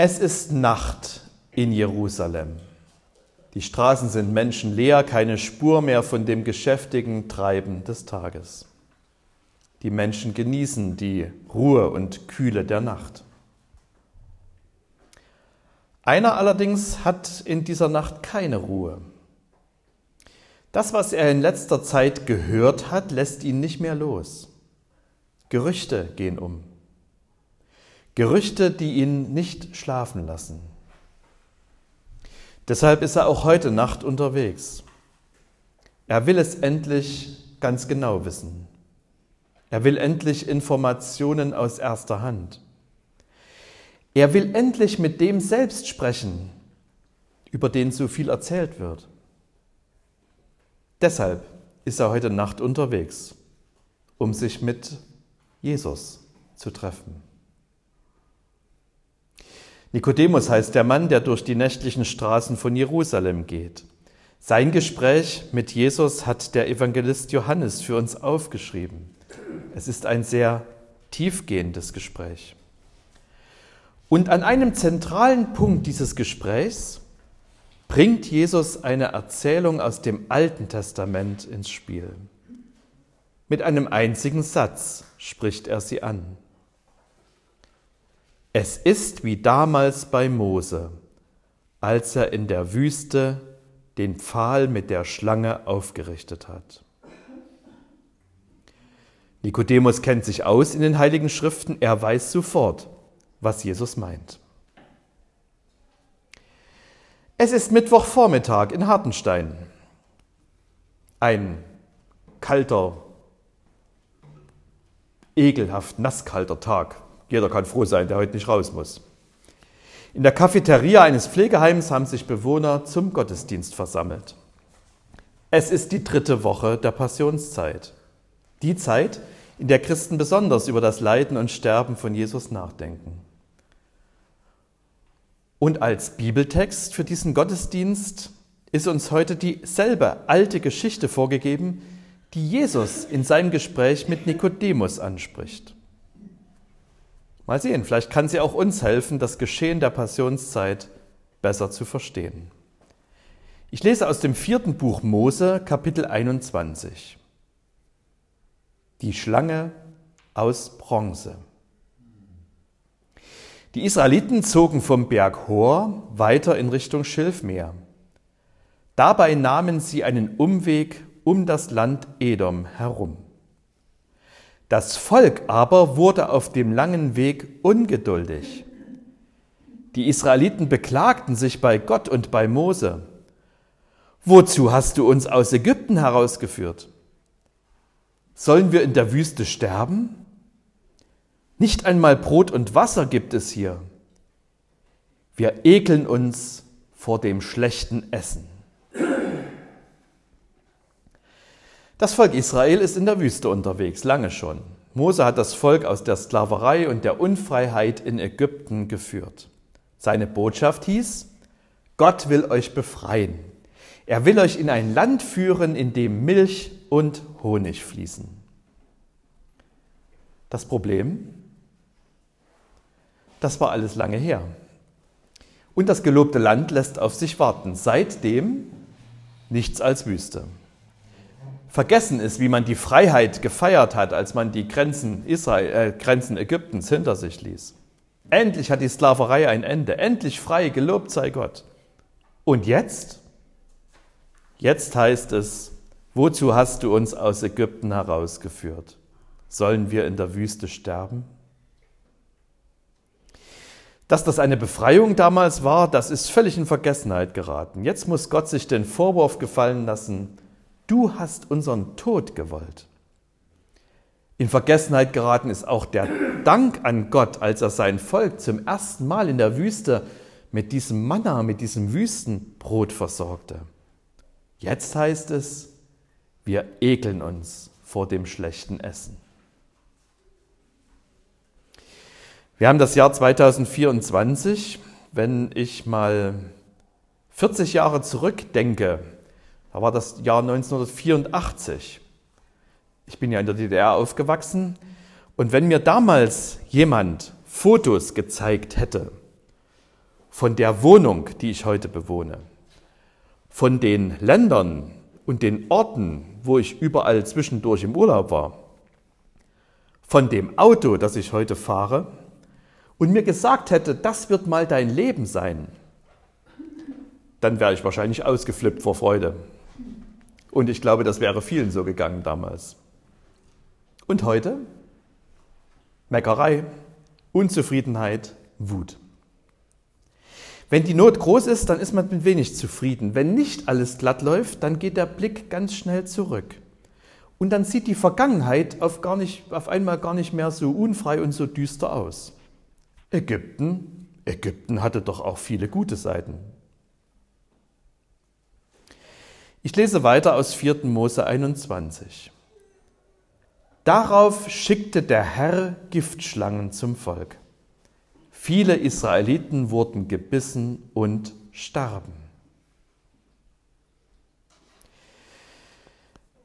Es ist Nacht in Jerusalem. Die Straßen sind menschenleer, keine Spur mehr von dem geschäftigen Treiben des Tages. Die Menschen genießen die Ruhe und Kühle der Nacht. Einer allerdings hat in dieser Nacht keine Ruhe. Das, was er in letzter Zeit gehört hat, lässt ihn nicht mehr los. Gerüchte gehen um. Gerüchte, die ihn nicht schlafen lassen. Deshalb ist er auch heute Nacht unterwegs. Er will es endlich ganz genau wissen. Er will endlich Informationen aus erster Hand. Er will endlich mit dem selbst sprechen, über den so viel erzählt wird. Deshalb ist er heute Nacht unterwegs, um sich mit Jesus zu treffen. Nikodemus heißt der Mann, der durch die nächtlichen Straßen von Jerusalem geht. Sein Gespräch mit Jesus hat der Evangelist Johannes für uns aufgeschrieben. Es ist ein sehr tiefgehendes Gespräch. Und an einem zentralen Punkt dieses Gesprächs bringt Jesus eine Erzählung aus dem Alten Testament ins Spiel. Mit einem einzigen Satz spricht er sie an. Es ist wie damals bei Mose, als er in der Wüste den Pfahl mit der Schlange aufgerichtet hat. Nikodemus kennt sich aus in den heiligen Schriften, er weiß sofort, was Jesus meint. Es ist Mittwochvormittag in Hartenstein. Ein kalter, ekelhaft nasskalter Tag. Jeder kann froh sein, der heute nicht raus muss. In der Cafeteria eines Pflegeheims haben sich Bewohner zum Gottesdienst versammelt. Es ist die dritte Woche der Passionszeit. Die Zeit, in der Christen besonders über das Leiden und Sterben von Jesus nachdenken. Und als Bibeltext für diesen Gottesdienst ist uns heute dieselbe alte Geschichte vorgegeben, die Jesus in seinem Gespräch mit Nikodemus anspricht. Mal sehen, vielleicht kann sie auch uns helfen, das Geschehen der Passionszeit besser zu verstehen. Ich lese aus dem vierten Buch Mose, Kapitel 21. Die Schlange aus Bronze. Die Israeliten zogen vom Berg Hor weiter in Richtung Schilfmeer. Dabei nahmen sie einen Umweg um das Land Edom herum. Das Volk aber wurde auf dem langen Weg ungeduldig. Die Israeliten beklagten sich bei Gott und bei Mose. Wozu hast du uns aus Ägypten herausgeführt? Sollen wir in der Wüste sterben? Nicht einmal Brot und Wasser gibt es hier. Wir ekeln uns vor dem schlechten Essen. Das Volk Israel ist in der Wüste unterwegs, lange schon. Mose hat das Volk aus der Sklaverei und der Unfreiheit in Ägypten geführt. Seine Botschaft hieß, Gott will euch befreien. Er will euch in ein Land führen, in dem Milch und Honig fließen. Das Problem? Das war alles lange her. Und das gelobte Land lässt auf sich warten. Seitdem nichts als Wüste vergessen ist, wie man die Freiheit gefeiert hat, als man die Grenzen, Israel, äh, Grenzen Ägyptens hinter sich ließ. Endlich hat die Sklaverei ein Ende. Endlich frei, gelobt sei Gott. Und jetzt? Jetzt heißt es, wozu hast du uns aus Ägypten herausgeführt? Sollen wir in der Wüste sterben? Dass das eine Befreiung damals war, das ist völlig in Vergessenheit geraten. Jetzt muss Gott sich den Vorwurf gefallen lassen, du hast unseren Tod gewollt. In Vergessenheit geraten ist auch der Dank an Gott, als er sein Volk zum ersten Mal in der Wüste mit diesem Manna, mit diesem Wüstenbrot versorgte. Jetzt heißt es, wir ekeln uns vor dem schlechten Essen. Wir haben das Jahr 2024. Wenn ich mal 40 Jahre zurückdenke, da war das Jahr 1984. Ich bin ja in der DDR aufgewachsen. Und wenn mir damals jemand Fotos gezeigt hätte von der Wohnung, die ich heute bewohne, von den Ländern und den Orten, wo ich überall zwischendurch im Urlaub war, von dem Auto, das ich heute fahre, und mir gesagt hätte, das wird mal dein Leben sein, dann wäre ich wahrscheinlich ausgeflippt vor Freude. Und ich glaube, das wäre vielen so gegangen damals. Und heute? Meckerei, Unzufriedenheit, Wut. Wenn die Not groß ist, dann ist man mit wenig zufrieden. Wenn nicht alles glatt läuft, dann geht der Blick ganz schnell zurück. Und dann sieht die Vergangenheit auf, gar nicht, auf einmal gar nicht mehr so unfrei und so düster aus. Ägypten, Ägypten hatte doch auch viele gute Seiten. Ich lese weiter aus 4. Mose 21. Darauf schickte der Herr Giftschlangen zum Volk. Viele Israeliten wurden gebissen und starben.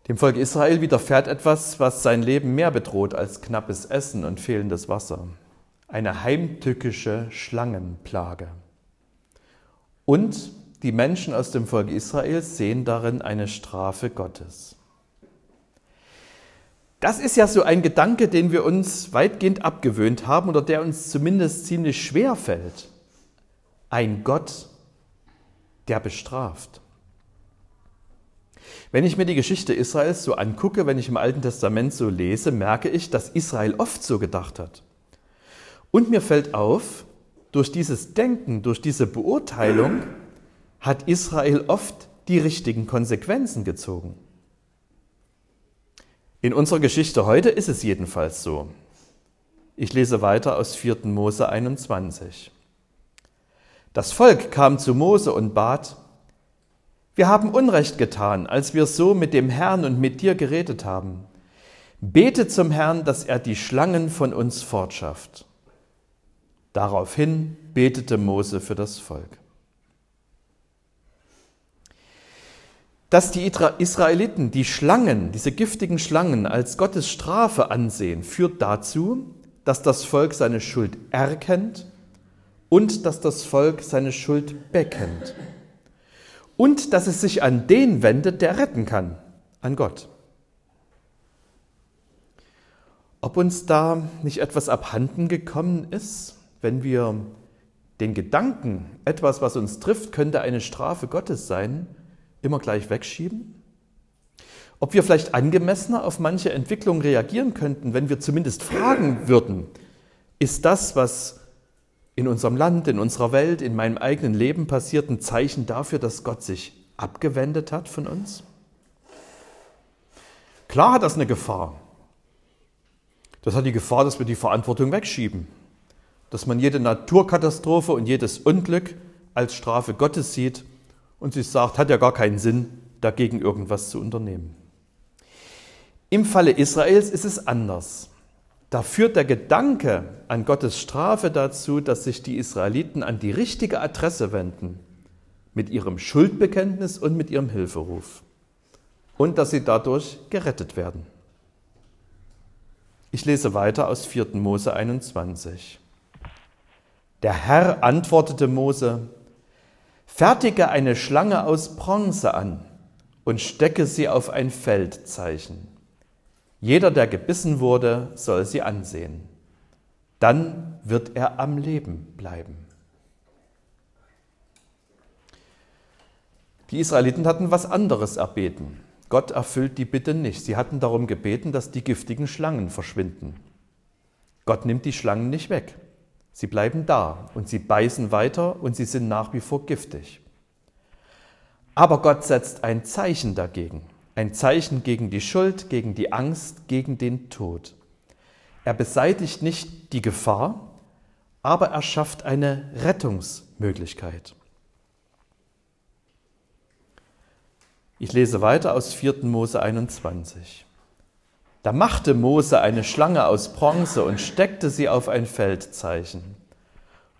Dem Volk Israel widerfährt etwas, was sein Leben mehr bedroht als knappes Essen und fehlendes Wasser. Eine heimtückische Schlangenplage. Und die Menschen aus dem Volk Israel sehen darin eine Strafe Gottes. Das ist ja so ein Gedanke, den wir uns weitgehend abgewöhnt haben oder der uns zumindest ziemlich schwer fällt. Ein Gott, der bestraft. Wenn ich mir die Geschichte Israels so angucke, wenn ich im Alten Testament so lese, merke ich, dass Israel oft so gedacht hat. Und mir fällt auf, durch dieses Denken, durch diese Beurteilung, hat Israel oft die richtigen Konsequenzen gezogen. In unserer Geschichte heute ist es jedenfalls so. Ich lese weiter aus 4. Mose 21. Das Volk kam zu Mose und bat, wir haben Unrecht getan, als wir so mit dem Herrn und mit dir geredet haben. Bete zum Herrn, dass er die Schlangen von uns fortschafft. Daraufhin betete Mose für das Volk. Dass die Israeliten die Schlangen, diese giftigen Schlangen als Gottes Strafe ansehen, führt dazu, dass das Volk seine Schuld erkennt und dass das Volk seine Schuld bekennt. Und dass es sich an den wendet, der retten kann, an Gott. Ob uns da nicht etwas abhanden gekommen ist, wenn wir den Gedanken, etwas, was uns trifft, könnte eine Strafe Gottes sein, immer gleich wegschieben? Ob wir vielleicht angemessener auf manche Entwicklungen reagieren könnten, wenn wir zumindest fragen würden, ist das, was in unserem Land, in unserer Welt, in meinem eigenen Leben passiert, ein Zeichen dafür, dass Gott sich abgewendet hat von uns? Klar hat das eine Gefahr. Das hat die Gefahr, dass wir die Verantwortung wegschieben. Dass man jede Naturkatastrophe und jedes Unglück als Strafe Gottes sieht und sie sagt, hat ja gar keinen Sinn, dagegen irgendwas zu unternehmen. Im Falle Israels ist es anders. Da führt der Gedanke an Gottes Strafe dazu, dass sich die Israeliten an die richtige Adresse wenden mit ihrem Schuldbekenntnis und mit ihrem Hilferuf und dass sie dadurch gerettet werden. Ich lese weiter aus 4. Mose 21. Der Herr antwortete Mose, Fertige eine Schlange aus Bronze an und stecke sie auf ein Feldzeichen. Jeder, der gebissen wurde, soll sie ansehen. Dann wird er am Leben bleiben. Die Israeliten hatten was anderes erbeten. Gott erfüllt die Bitte nicht. Sie hatten darum gebeten, dass die giftigen Schlangen verschwinden. Gott nimmt die Schlangen nicht weg. Sie bleiben da und sie beißen weiter und sie sind nach wie vor giftig. Aber Gott setzt ein Zeichen dagegen, ein Zeichen gegen die Schuld, gegen die Angst, gegen den Tod. Er beseitigt nicht die Gefahr, aber er schafft eine Rettungsmöglichkeit. Ich lese weiter aus 4. Mose 21. Da machte Mose eine Schlange aus Bronze und steckte sie auf ein Feldzeichen.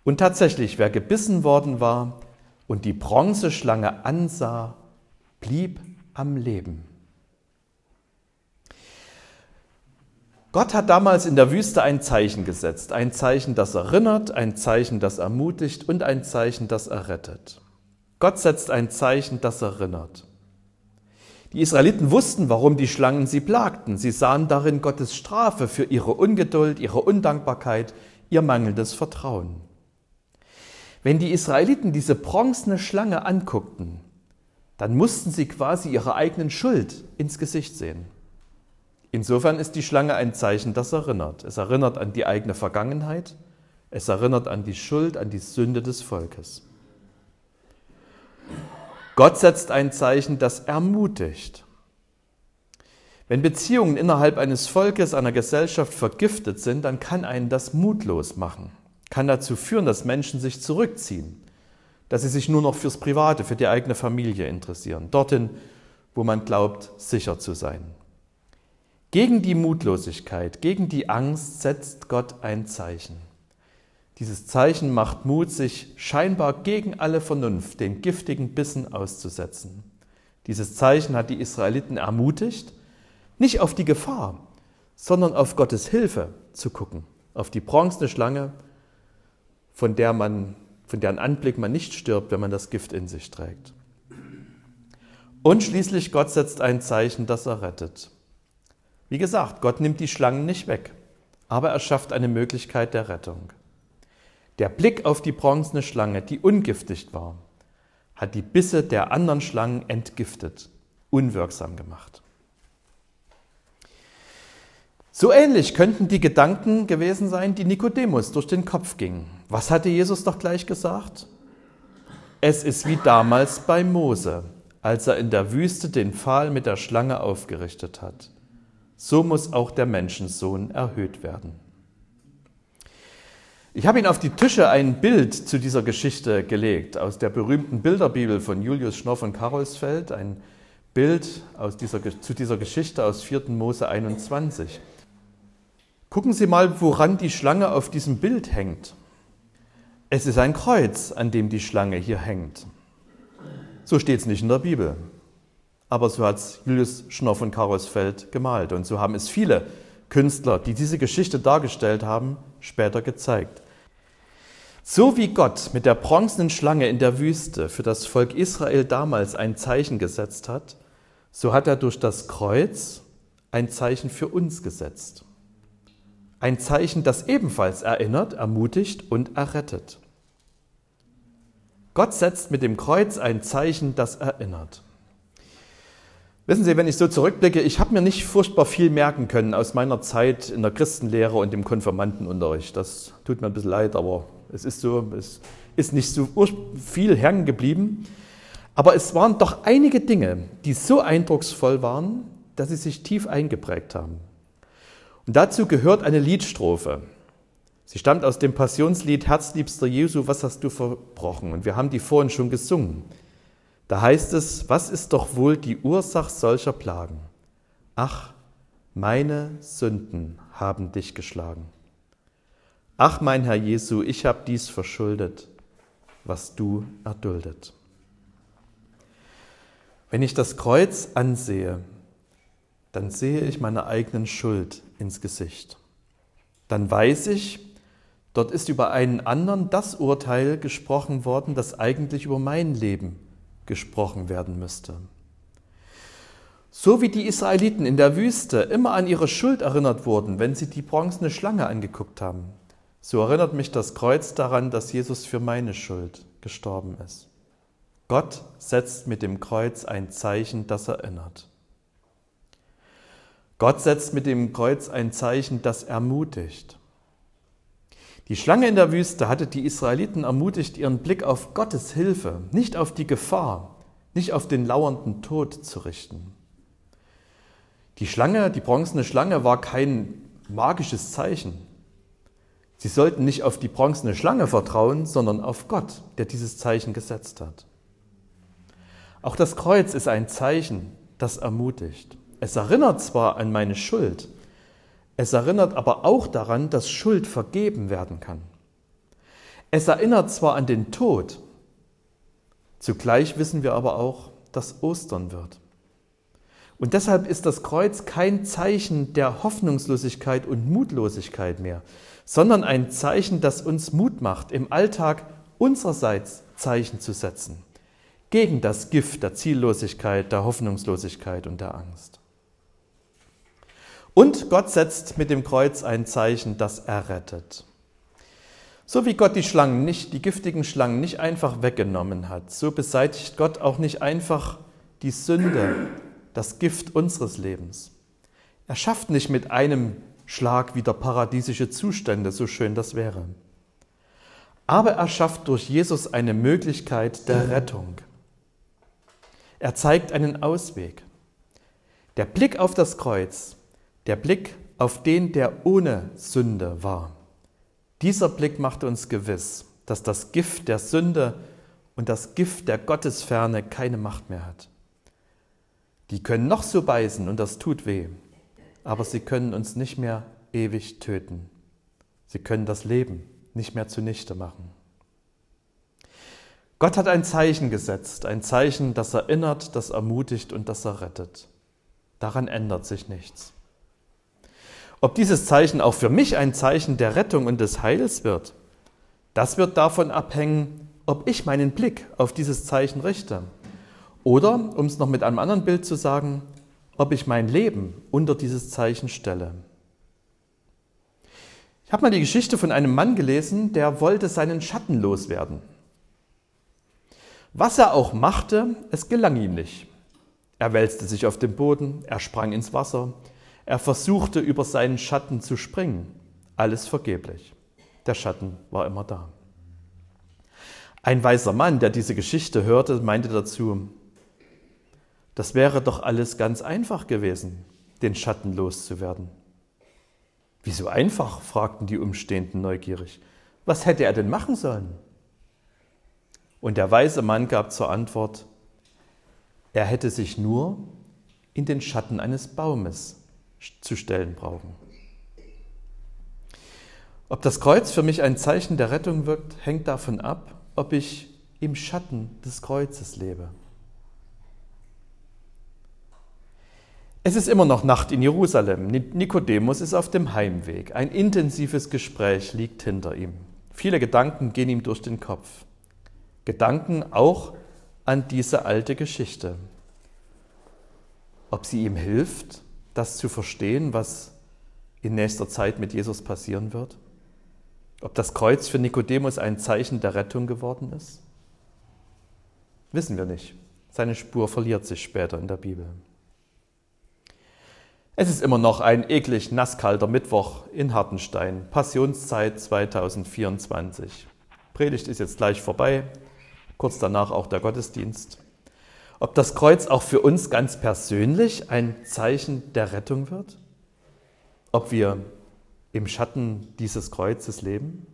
Und tatsächlich, wer gebissen worden war und die Bronzeschlange ansah, blieb am Leben. Gott hat damals in der Wüste ein Zeichen gesetzt. Ein Zeichen, das erinnert, ein Zeichen, das ermutigt und ein Zeichen, das errettet. Gott setzt ein Zeichen, das erinnert. Die Israeliten wussten, warum die Schlangen sie plagten. Sie sahen darin Gottes Strafe für ihre Ungeduld, ihre Undankbarkeit, ihr mangelndes Vertrauen. Wenn die Israeliten diese bronzene Schlange anguckten, dann mussten sie quasi ihre eigenen Schuld ins Gesicht sehen. Insofern ist die Schlange ein Zeichen, das erinnert. Es erinnert an die eigene Vergangenheit, es erinnert an die Schuld, an die Sünde des Volkes. Gott setzt ein Zeichen, das ermutigt. Wenn Beziehungen innerhalb eines Volkes, einer Gesellschaft vergiftet sind, dann kann einen das mutlos machen, kann dazu führen, dass Menschen sich zurückziehen, dass sie sich nur noch fürs Private, für die eigene Familie interessieren, dorthin, wo man glaubt, sicher zu sein. Gegen die Mutlosigkeit, gegen die Angst setzt Gott ein Zeichen. Dieses Zeichen macht Mut, sich scheinbar gegen alle Vernunft, den giftigen Bissen auszusetzen. Dieses Zeichen hat die Israeliten ermutigt, nicht auf die Gefahr, sondern auf Gottes Hilfe zu gucken, auf die bronzene Schlange, von der man, von deren Anblick man nicht stirbt, wenn man das Gift in sich trägt. Und schließlich Gott setzt ein Zeichen, das er rettet. Wie gesagt, Gott nimmt die Schlangen nicht weg, aber er schafft eine Möglichkeit der Rettung. Der Blick auf die bronzene Schlange, die ungiftig war, hat die Bisse der anderen Schlangen entgiftet, unwirksam gemacht. So ähnlich könnten die Gedanken gewesen sein, die Nikodemus durch den Kopf gingen. Was hatte Jesus doch gleich gesagt? Es ist wie damals bei Mose, als er in der Wüste den Pfahl mit der Schlange aufgerichtet hat so muss auch der Menschensohn erhöht werden. Ich habe Ihnen auf die Tische ein Bild zu dieser Geschichte gelegt, aus der berühmten Bilderbibel von Julius Schnorr von Karolsfeld, ein Bild aus dieser, zu dieser Geschichte aus 4. Mose 21. Gucken Sie mal, woran die Schlange auf diesem Bild hängt. Es ist ein Kreuz, an dem die Schlange hier hängt. So steht es nicht in der Bibel aber so hat es Julius Schnorr von Karolsfeld gemalt. Und so haben es viele Künstler, die diese Geschichte dargestellt haben, später gezeigt. So wie Gott mit der bronzenen Schlange in der Wüste für das Volk Israel damals ein Zeichen gesetzt hat, so hat er durch das Kreuz ein Zeichen für uns gesetzt. Ein Zeichen, das ebenfalls erinnert, ermutigt und errettet. Gott setzt mit dem Kreuz ein Zeichen, das erinnert. Wissen Sie, wenn ich so zurückblicke, ich habe mir nicht furchtbar viel merken können aus meiner Zeit in der Christenlehre und im Konfirmandenunterricht. Das tut mir ein bisschen leid, aber es ist so, es ist nicht so viel hängen geblieben. Aber es waren doch einige Dinge, die so eindrucksvoll waren, dass sie sich tief eingeprägt haben. Und dazu gehört eine Liedstrophe. Sie stammt aus dem Passionslied Herzliebster Jesu, was hast du verbrochen? Und wir haben die vorhin schon gesungen. Da heißt es, was ist doch wohl die Ursache solcher Plagen? Ach, meine Sünden haben dich geschlagen. Ach, mein Herr Jesu, ich habe dies verschuldet, was du erduldet. Wenn ich das Kreuz ansehe, dann sehe ich meine eigenen Schuld ins Gesicht. Dann weiß ich, dort ist über einen anderen das Urteil gesprochen worden, das eigentlich über mein Leben gesprochen werden müsste. So wie die Israeliten in der Wüste immer an ihre Schuld erinnert wurden, wenn sie die bronzene Schlange angeguckt haben, so erinnert mich das Kreuz daran, dass Jesus für meine Schuld gestorben ist. Gott setzt mit dem Kreuz ein Zeichen, das erinnert. Gott setzt mit dem Kreuz ein Zeichen, das ermutigt. Die Schlange in der Wüste hatte die Israeliten ermutigt, ihren Blick auf Gottes Hilfe, nicht auf die Gefahr, nicht auf den lauernden Tod zu richten. Die Schlange, die bronzene Schlange war kein magisches Zeichen. Sie sollten nicht auf die bronzene Schlange vertrauen, sondern auf Gott, der dieses Zeichen gesetzt hat. Auch das Kreuz ist ein Zeichen, das ermutigt. Es erinnert zwar an meine Schuld, es erinnert aber auch daran, dass Schuld vergeben werden kann. Es erinnert zwar an den Tod, zugleich wissen wir aber auch, dass Ostern wird. Und deshalb ist das Kreuz kein Zeichen der Hoffnungslosigkeit und Mutlosigkeit mehr, sondern ein Zeichen, das uns Mut macht, im Alltag unsererseits Zeichen zu setzen, gegen das Gift der Ziellosigkeit, der Hoffnungslosigkeit und der Angst. Und Gott setzt mit dem Kreuz ein Zeichen, das errettet. So wie Gott die Schlangen nicht, die giftigen Schlangen nicht einfach weggenommen hat, so beseitigt Gott auch nicht einfach die Sünde, das Gift unseres Lebens. Er schafft nicht mit einem Schlag wieder paradiesische Zustände, so schön das wäre. Aber er schafft durch Jesus eine Möglichkeit der Rettung. Er zeigt einen Ausweg. Der Blick auf das Kreuz, der Blick auf den, der ohne Sünde war. Dieser Blick macht uns gewiss, dass das Gift der Sünde und das Gift der Gottesferne keine Macht mehr hat. Die können noch so beißen und das tut weh, aber sie können uns nicht mehr ewig töten. Sie können das Leben nicht mehr zunichte machen. Gott hat ein Zeichen gesetzt, ein Zeichen, das erinnert, das ermutigt und das errettet. Daran ändert sich nichts. Ob dieses Zeichen auch für mich ein Zeichen der Rettung und des Heils wird, das wird davon abhängen, ob ich meinen Blick auf dieses Zeichen richte. Oder, um es noch mit einem anderen Bild zu sagen, ob ich mein Leben unter dieses Zeichen stelle. Ich habe mal die Geschichte von einem Mann gelesen, der wollte seinen Schatten loswerden. Was er auch machte, es gelang ihm nicht. Er wälzte sich auf den Boden, er sprang ins Wasser, er versuchte über seinen Schatten zu springen. Alles vergeblich. Der Schatten war immer da. Ein weiser Mann, der diese Geschichte hörte, meinte dazu, das wäre doch alles ganz einfach gewesen, den Schatten loszuwerden. Wieso einfach? fragten die Umstehenden neugierig. Was hätte er denn machen sollen? Und der weise Mann gab zur Antwort, er hätte sich nur in den Schatten eines Baumes zu stellen brauchen. Ob das Kreuz für mich ein Zeichen der Rettung wirkt, hängt davon ab, ob ich im Schatten des Kreuzes lebe. Es ist immer noch Nacht in Jerusalem. Nikodemus ist auf dem Heimweg. Ein intensives Gespräch liegt hinter ihm. Viele Gedanken gehen ihm durch den Kopf. Gedanken auch an diese alte Geschichte. Ob sie ihm hilft, das zu verstehen, was in nächster Zeit mit Jesus passieren wird? Ob das Kreuz für Nikodemus ein Zeichen der Rettung geworden ist? Wissen wir nicht. Seine Spur verliert sich später in der Bibel. Es ist immer noch ein eklig nasskalter Mittwoch in Hartenstein, Passionszeit 2024. Predigt ist jetzt gleich vorbei, kurz danach auch der Gottesdienst ob das Kreuz auch für uns ganz persönlich ein Zeichen der Rettung wird? Ob wir im Schatten dieses Kreuzes leben?